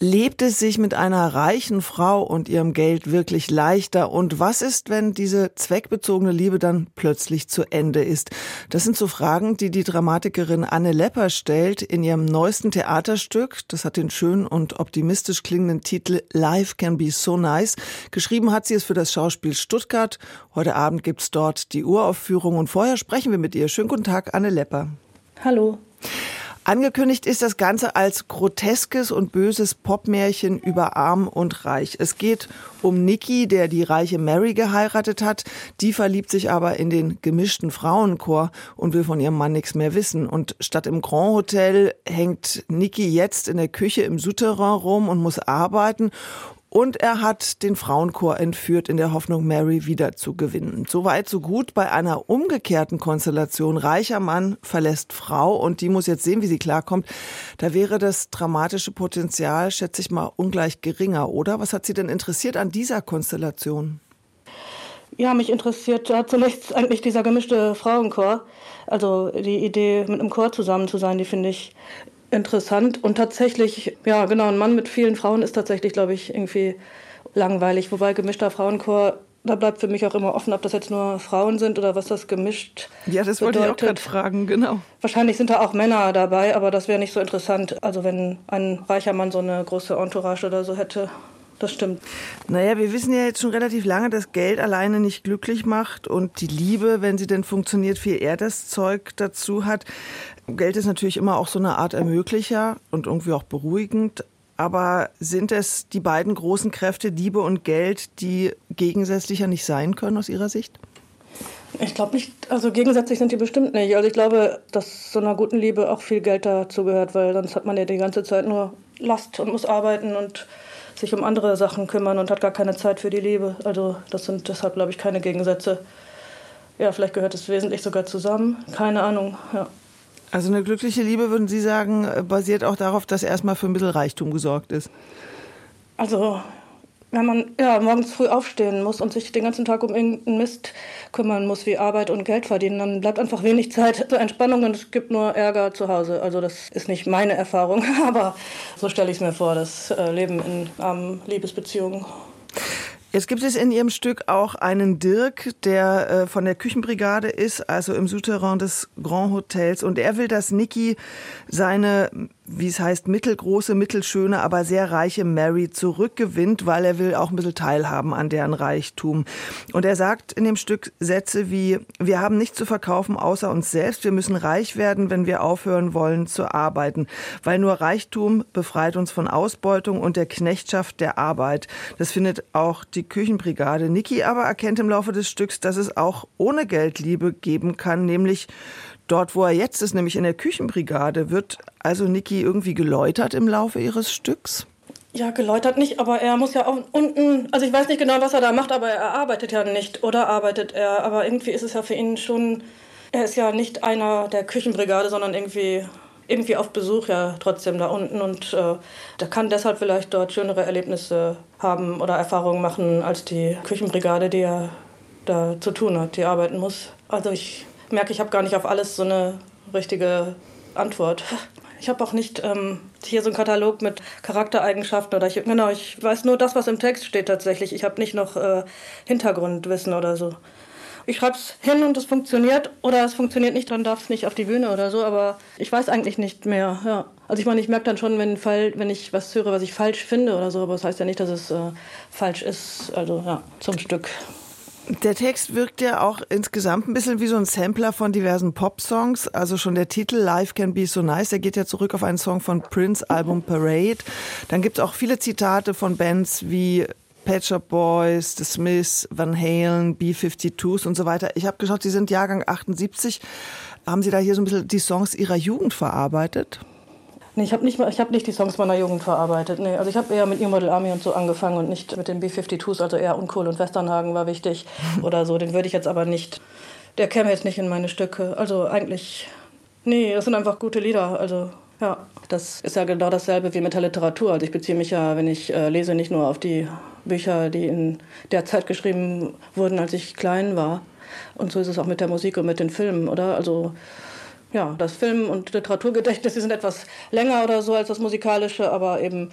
Lebt es sich mit einer reichen Frau und ihrem Geld wirklich leichter? Und was ist, wenn diese zweckbezogene Liebe dann plötzlich zu Ende ist? Das sind so Fragen, die die Dramatikerin Anne Lepper stellt in ihrem neuesten Theaterstück. Das hat den schön und optimistisch klingenden Titel Life Can Be So Nice. Geschrieben hat sie es für das Schauspiel Stuttgart. Heute Abend gibt's dort die Uraufführung und vorher sprechen wir mit ihr. Schönen guten Tag, Anne Lepper. Hallo. Angekündigt ist das Ganze als groteskes und böses Popmärchen über Arm und Reich. Es geht um Nicky, der die reiche Mary geheiratet hat. Die verliebt sich aber in den gemischten Frauenchor und will von ihrem Mann nichts mehr wissen. Und statt im Grand Hotel hängt Nicky jetzt in der Küche im Souterrain rum und muss arbeiten. Und er hat den Frauenchor entführt in der Hoffnung, Mary wieder zu gewinnen. So weit, so gut. Bei einer umgekehrten Konstellation, reicher Mann verlässt Frau und die muss jetzt sehen, wie sie klarkommt. Da wäre das dramatische Potenzial, schätze ich mal, ungleich geringer, oder? Was hat Sie denn interessiert an dieser Konstellation? Ja, mich interessiert ja, zunächst eigentlich dieser gemischte Frauenchor. Also die Idee, mit einem Chor zusammen zu sein, die finde ich interessant. Und tatsächlich, ja, genau, ein Mann mit vielen Frauen ist tatsächlich, glaube ich, irgendwie langweilig. Wobei gemischter Frauenchor, da bleibt für mich auch immer offen, ob das jetzt nur Frauen sind oder was das gemischt Ja, das wollte bedeutet. ich auch gerade fragen, genau. Wahrscheinlich sind da auch Männer dabei, aber das wäre nicht so interessant. Also wenn ein reicher Mann so eine große Entourage oder so hätte. Das stimmt. Naja, wir wissen ja jetzt schon relativ lange, dass Geld alleine nicht glücklich macht und die Liebe, wenn sie denn funktioniert, viel eher das Zeug dazu hat. Geld ist natürlich immer auch so eine Art Ermöglicher und irgendwie auch beruhigend. Aber sind es die beiden großen Kräfte, Liebe und Geld, die gegensätzlicher nicht sein können aus Ihrer Sicht? Ich glaube nicht, also gegensätzlich sind die bestimmt nicht. Also ich glaube, dass so einer guten Liebe auch viel Geld dazu gehört, weil sonst hat man ja die ganze Zeit nur Last und muss arbeiten und sich um andere Sachen kümmern und hat gar keine Zeit für die Liebe. Also das sind deshalb, glaube ich, keine Gegensätze. Ja, vielleicht gehört es wesentlich sogar zusammen. Keine Ahnung, ja. Also eine glückliche Liebe, würden Sie sagen, basiert auch darauf, dass erstmal für ein bisschen Reichtum gesorgt ist? Also wenn man ja, morgens früh aufstehen muss und sich den ganzen Tag um irgendeinen Mist kümmern muss, wie Arbeit und Geld verdienen, dann bleibt einfach wenig Zeit zur Entspannung und es gibt nur Ärger zu Hause. Also das ist nicht meine Erfahrung, aber so stelle ich es mir vor, das äh, Leben in armen Liebesbeziehungen. Jetzt gibt es in Ihrem Stück auch einen Dirk, der äh, von der Küchenbrigade ist, also im Souterrain des Grand Hotels. Und er will, dass Niki seine wie es heißt, mittelgroße, mittelschöne, aber sehr reiche Mary zurückgewinnt, weil er will auch ein bisschen teilhaben an deren Reichtum. Und er sagt in dem Stück Sätze wie, wir haben nichts zu verkaufen außer uns selbst, wir müssen reich werden, wenn wir aufhören wollen zu arbeiten, weil nur Reichtum befreit uns von Ausbeutung und der Knechtschaft der Arbeit. Das findet auch die Küchenbrigade. Niki aber erkennt im Laufe des Stücks, dass es auch ohne Geld Liebe geben kann, nämlich Dort, wo er jetzt ist, nämlich in der Küchenbrigade, wird also Niki irgendwie geläutert im Laufe ihres Stücks? Ja, geläutert nicht, aber er muss ja auch unten, also ich weiß nicht genau, was er da macht, aber er arbeitet ja nicht oder arbeitet er, aber irgendwie ist es ja für ihn schon, er ist ja nicht einer der Küchenbrigade, sondern irgendwie irgendwie auf Besuch ja trotzdem da unten und äh, der kann deshalb vielleicht dort schönere Erlebnisse haben oder Erfahrungen machen als die Küchenbrigade, die er da zu tun hat, die arbeiten muss. Also ich merke, ich habe gar nicht auf alles so eine richtige Antwort. Ich habe auch nicht ähm, hier so einen Katalog mit Charaktereigenschaften oder ich, genau, ich weiß nur das, was im Text steht tatsächlich. Ich habe nicht noch äh, Hintergrundwissen oder so. Ich schreibe es hin und es funktioniert oder es funktioniert nicht, dann darf es nicht auf die Bühne oder so, aber ich weiß eigentlich nicht mehr. Ja. Also ich meine, ich merke dann schon, wenn, Fall, wenn ich was höre, was ich falsch finde oder so, aber das heißt ja nicht, dass es äh, falsch ist. Also ja, zum Stück. Der Text wirkt ja auch insgesamt ein bisschen wie so ein Sampler von diversen Pop-Songs. Also schon der Titel Life Can Be So Nice, der geht ja zurück auf einen Song von Prince Album Parade. Dann gibt es auch viele Zitate von Bands wie Pet Shop Boys, The Smiths, Van Halen, B-52s und so weiter. Ich habe geschaut, Sie sind Jahrgang 78. Haben Sie da hier so ein bisschen die Songs Ihrer Jugend verarbeitet? Nee, ich habe nicht, hab nicht die Songs meiner Jugend verarbeitet. Nee, also ich habe eher mit New Model Army und so angefangen und nicht mit den B-52s, also eher Uncool und Westernhagen war wichtig oder so. Den würde ich jetzt aber nicht, der käme jetzt nicht in meine Stücke. Also eigentlich, nee, das sind einfach gute Lieder. Also ja, das ist ja genau dasselbe wie mit der Literatur. Also ich beziehe mich ja, wenn ich äh, lese, nicht nur auf die Bücher, die in der Zeit geschrieben wurden, als ich klein war. Und so ist es auch mit der Musik und mit den Filmen, oder? Also ja, das Film- und Literaturgedächtnis, die sind etwas länger oder so als das musikalische, aber eben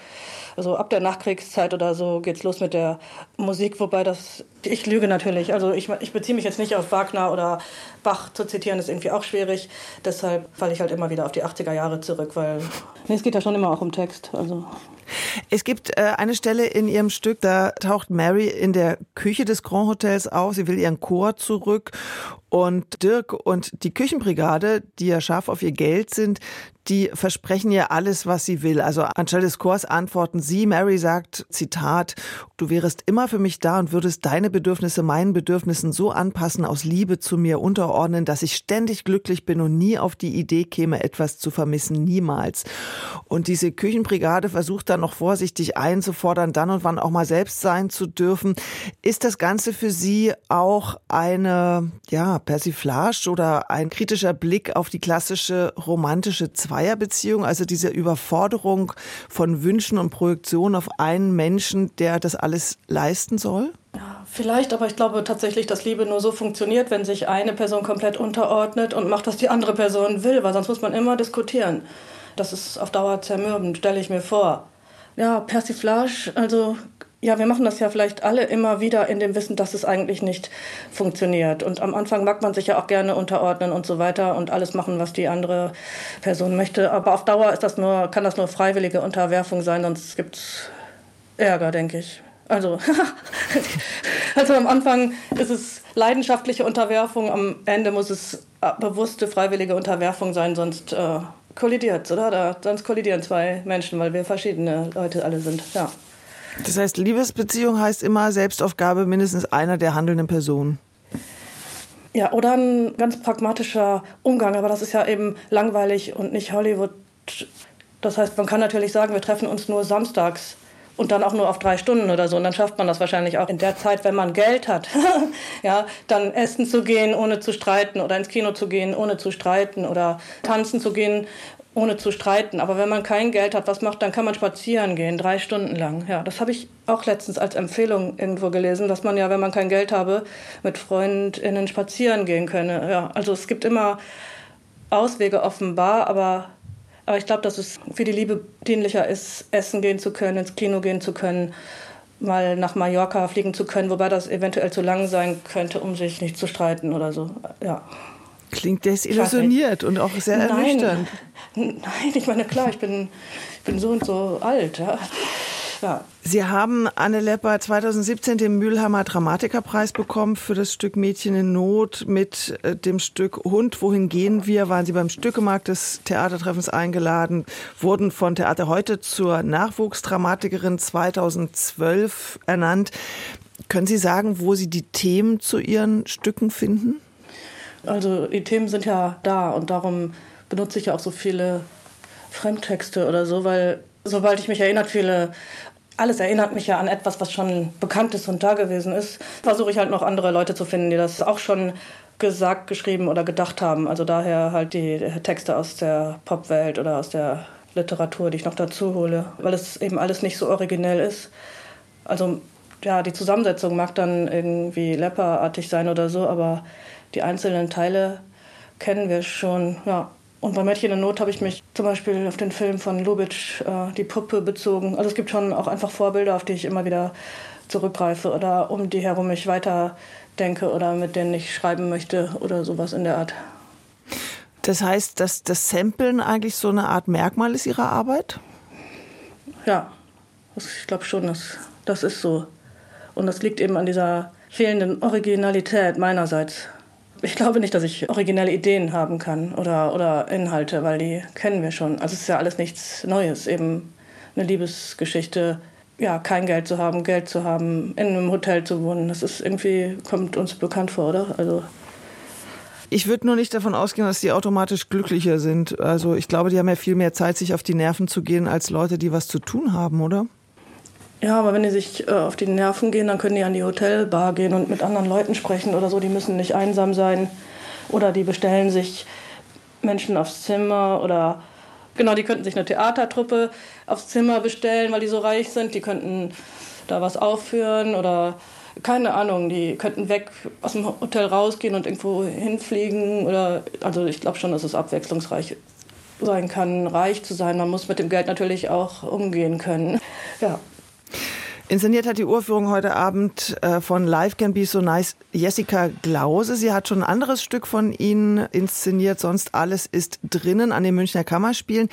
also ab der Nachkriegszeit oder so geht's los mit der Musik, wobei das, ich lüge natürlich, also ich, ich beziehe mich jetzt nicht auf Wagner oder Bach zu zitieren, ist irgendwie auch schwierig, deshalb falle ich halt immer wieder auf die 80er Jahre zurück, weil nee, es geht ja schon immer auch um Text, also es gibt äh, eine Stelle in ihrem Stück, da taucht Mary in der Küche des Grand Hotels auf. Sie will ihren Chor zurück und Dirk und die Küchenbrigade, die ja scharf auf ihr Geld sind, die versprechen ihr alles, was sie will. Also anstelle des Chors antworten sie. Mary sagt, Zitat, du wärest immer für mich da und würdest deine Bedürfnisse meinen Bedürfnissen so anpassen, aus Liebe zu mir unterordnen, dass ich ständig glücklich bin und nie auf die Idee käme, etwas zu vermissen. Niemals. Und diese Küchenbrigade versucht dann noch vorsichtig einzufordern, dann und wann auch mal selbst sein zu dürfen. Ist das Ganze für Sie auch eine, ja, Persiflage oder ein kritischer Blick auf die klassische romantische Zweierbeziehung, also diese Überforderung von Wünschen und Projektionen auf einen Menschen, der das alles leisten soll? Ja, vielleicht, aber ich glaube tatsächlich, dass Liebe nur so funktioniert, wenn sich eine Person komplett unterordnet und macht, was die andere Person will, weil sonst muss man immer diskutieren. Das ist auf Dauer zermürbend, stelle ich mir vor. Ja, Persiflage, also ja, wir machen das ja vielleicht alle immer wieder in dem Wissen, dass es eigentlich nicht funktioniert. Und am Anfang mag man sich ja auch gerne unterordnen und so weiter und alles machen, was die andere Person möchte. Aber auf Dauer ist das nur, kann das nur freiwillige Unterwerfung sein, sonst gibt es Ärger, denke ich. Also, also am Anfang ist es leidenschaftliche Unterwerfung, am Ende muss es bewusste, freiwillige Unterwerfung sein, sonst äh, kollidiert oder? Da, sonst kollidieren zwei Menschen, weil wir verschiedene Leute alle sind. Ja. Das heißt, Liebesbeziehung heißt immer Selbstaufgabe mindestens einer der handelnden Personen. Ja, oder ein ganz pragmatischer Umgang, aber das ist ja eben langweilig und nicht Hollywood. Das heißt, man kann natürlich sagen, wir treffen uns nur samstags und dann auch nur auf drei Stunden oder so. Und dann schafft man das wahrscheinlich auch in der Zeit, wenn man Geld hat, ja, dann essen zu gehen, ohne zu streiten oder ins Kino zu gehen, ohne zu streiten oder tanzen zu gehen, ohne zu streiten. Aber wenn man kein Geld hat, was macht, dann kann man spazieren gehen, drei Stunden lang. Ja, das habe ich auch letztens als Empfehlung irgendwo gelesen, dass man ja, wenn man kein Geld habe, mit FreundInnen spazieren gehen könne. Ja, also es gibt immer Auswege offenbar, aber, aber ich glaube, dass es für die Liebe dienlicher ist, essen gehen zu können, ins Kino gehen zu können, mal nach Mallorca fliegen zu können, wobei das eventuell zu lang sein könnte, um sich nicht zu streiten oder so. Ja. Klingt desillusioniert und auch sehr ernüchternd. Nein, ich meine, klar, ich bin, ich bin so und so alt. Ja. Ja. Sie haben Anne Lepper 2017 den Mülheimer Dramatikerpreis bekommen für das Stück Mädchen in Not mit äh, dem Stück Hund, wohin gehen wir? Waren Sie beim Stückemarkt des Theatertreffens eingeladen, wurden von Theater heute zur Nachwuchsdramatikerin 2012 ernannt. Können Sie sagen, wo Sie die Themen zu Ihren Stücken finden? Also die Themen sind ja da und darum benutze ich ja auch so viele Fremdtexte oder so, weil sobald ich mich erinnert fühle, alles erinnert mich ja an etwas, was schon bekannt ist und da gewesen ist, versuche ich halt noch andere Leute zu finden, die das auch schon gesagt, geschrieben oder gedacht haben. Also daher halt die Texte aus der Popwelt oder aus der Literatur, die ich noch dazu hole, weil es eben alles nicht so originell ist. Also ja, die Zusammensetzung mag dann irgendwie lepperartig sein oder so, aber die einzelnen Teile kennen wir schon. Ja. Und bei Mädchen in Not habe ich mich zum Beispiel auf den Film von Lubitsch, äh, die Puppe, bezogen. Also es gibt schon auch einfach Vorbilder, auf die ich immer wieder zurückgreife oder um die herum ich weiter denke oder mit denen ich schreiben möchte oder sowas in der Art. Das heißt, dass das Samplen eigentlich so eine Art Merkmal ist Ihrer Arbeit? Ja, ich glaube schon, dass das ist so. Und das liegt eben an dieser fehlenden Originalität meinerseits ich glaube nicht, dass ich originelle Ideen haben kann oder, oder Inhalte, weil die kennen wir schon. Also es ist ja alles nichts Neues, eben eine Liebesgeschichte, ja, kein Geld zu haben, Geld zu haben, in einem Hotel zu wohnen. Das ist irgendwie, kommt uns bekannt vor, oder? Also ich würde nur nicht davon ausgehen, dass die automatisch glücklicher sind. Also ich glaube, die haben ja viel mehr Zeit, sich auf die Nerven zu gehen, als Leute, die was zu tun haben, oder? Ja, aber wenn die sich äh, auf die Nerven gehen, dann können die an die Hotelbar gehen und mit anderen Leuten sprechen oder so. Die müssen nicht einsam sein. Oder die bestellen sich Menschen aufs Zimmer oder genau, die könnten sich eine Theatertruppe aufs Zimmer bestellen, weil die so reich sind. Die könnten da was aufführen oder keine Ahnung, die könnten weg aus dem Hotel rausgehen und irgendwo hinfliegen. Oder, also ich glaube schon, dass es abwechslungsreich sein kann, reich zu sein. Man muss mit dem Geld natürlich auch umgehen können. Ja. Inszeniert hat die Urführung heute Abend äh, von Life Can Be So Nice Jessica Glause. Sie hat schon ein anderes Stück von Ihnen inszeniert, sonst alles ist drinnen an den Münchner Kammerspielen.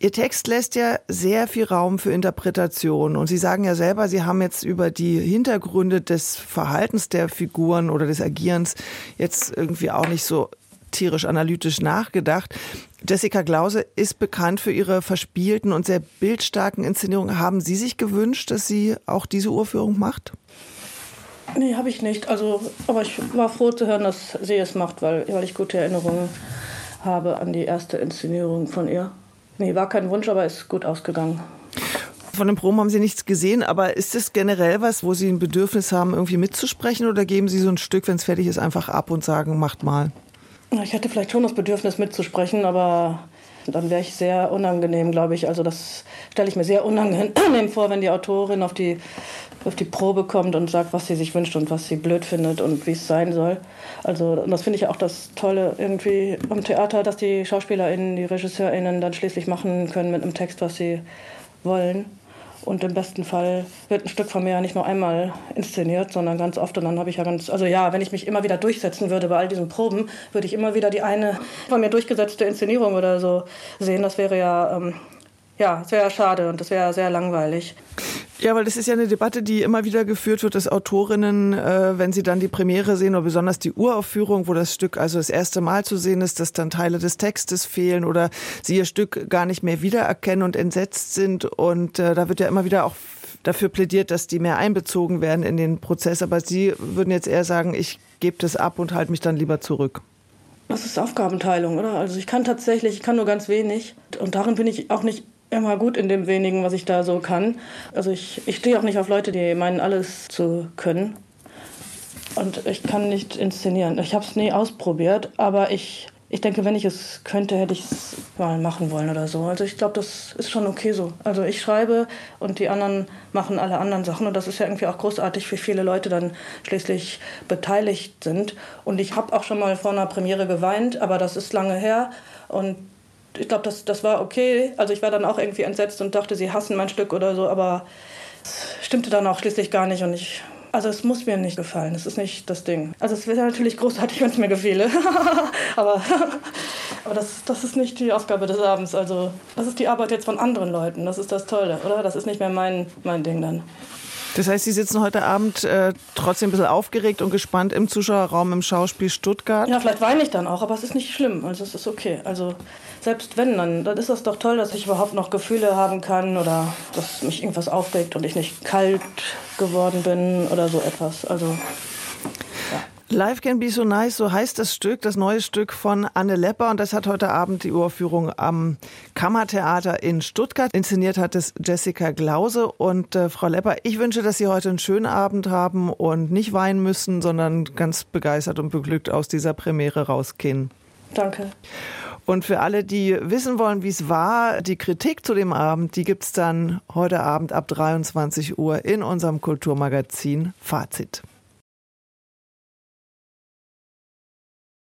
Ihr Text lässt ja sehr viel Raum für Interpretation. Und Sie sagen ja selber, Sie haben jetzt über die Hintergründe des Verhaltens der Figuren oder des Agierens jetzt irgendwie auch nicht so tierisch analytisch nachgedacht. Jessica Glause ist bekannt für ihre verspielten und sehr bildstarken Inszenierungen. Haben Sie sich gewünscht, dass sie auch diese Urführung macht? Nee, habe ich nicht. Also, aber ich war froh zu hören, dass sie es macht, weil, weil ich gute Erinnerungen habe an die erste Inszenierung von ihr. Nee, war kein Wunsch, aber ist gut ausgegangen. Von den Proben haben Sie nichts gesehen, aber ist es generell was, wo Sie ein Bedürfnis haben, irgendwie mitzusprechen oder geben Sie so ein Stück, wenn es fertig ist, einfach ab und sagen, macht mal? Ich hätte vielleicht schon das Bedürfnis mitzusprechen, aber dann wäre ich sehr unangenehm, glaube ich. Also das stelle ich mir sehr unangenehm vor, wenn die Autorin auf die, auf die Probe kommt und sagt, was sie sich wünscht und was sie blöd findet und wie es sein soll. Also und das finde ich auch das Tolle irgendwie am Theater, dass die SchauspielerInnen, die RegisseurInnen dann schließlich machen können mit einem Text, was sie wollen. Und im besten Fall wird ein Stück von mir ja nicht nur einmal inszeniert, sondern ganz oft. Und dann habe ich ja ganz, also ja, wenn ich mich immer wieder durchsetzen würde bei all diesen Proben, würde ich immer wieder die eine von mir durchgesetzte Inszenierung oder so sehen. Das wäre ja, ähm, ja, das wäre ja schade und das wäre sehr langweilig. Ja, weil das ist ja eine Debatte, die immer wieder geführt wird, dass Autorinnen, äh, wenn sie dann die Premiere sehen oder besonders die Uraufführung, wo das Stück also das erste Mal zu sehen ist, dass dann Teile des Textes fehlen oder sie ihr Stück gar nicht mehr wiedererkennen und entsetzt sind. Und äh, da wird ja immer wieder auch dafür plädiert, dass die mehr einbezogen werden in den Prozess. Aber Sie würden jetzt eher sagen, ich gebe das ab und halte mich dann lieber zurück. Das ist Aufgabenteilung, oder? Also ich kann tatsächlich, ich kann nur ganz wenig. Und darin bin ich auch nicht immer gut in dem wenigen, was ich da so kann. Also ich, ich stehe auch nicht auf Leute, die meinen, alles zu können. Und ich kann nicht inszenieren. Ich habe es nie ausprobiert, aber ich, ich denke, wenn ich es könnte, hätte ich es mal machen wollen oder so. Also ich glaube, das ist schon okay so. Also ich schreibe und die anderen machen alle anderen Sachen. Und das ist ja irgendwie auch großartig, wie viele Leute dann schließlich beteiligt sind. Und ich habe auch schon mal vor einer Premiere geweint, aber das ist lange her. Und ich glaube, das, das war okay. Also ich war dann auch irgendwie entsetzt und dachte, sie hassen mein Stück oder so, aber es stimmte dann auch schließlich gar nicht und ich. Also es muss mir nicht gefallen, das ist nicht das Ding. Also es wäre natürlich großartig, wenn es mir gefiele. aber aber das, das ist nicht die Aufgabe des Abends. Also das ist die Arbeit jetzt von anderen Leuten. Das ist das Tolle, oder? Das ist nicht mehr mein, mein Ding dann. Das heißt, Sie sitzen heute Abend äh, trotzdem ein bisschen aufgeregt und gespannt im Zuschauerraum im Schauspiel Stuttgart? Ja, vielleicht weine ich dann auch, aber es ist nicht schlimm. Also es ist okay. Also selbst wenn, dann, dann ist das doch toll, dass ich überhaupt noch Gefühle haben kann oder dass mich irgendwas aufregt und ich nicht kalt geworden bin oder so etwas. Also Life Can Be So Nice, so heißt das Stück, das neue Stück von Anne Lepper. Und das hat heute Abend die Uraufführung am Kammertheater in Stuttgart. Inszeniert hat es Jessica Glause. Und äh, Frau Lepper, ich wünsche, dass Sie heute einen schönen Abend haben und nicht weinen müssen, sondern ganz begeistert und beglückt aus dieser Premiere rausgehen. Danke. Und für alle, die wissen wollen, wie es war, die Kritik zu dem Abend, die gibt es dann heute Abend ab 23 Uhr in unserem Kulturmagazin Fazit.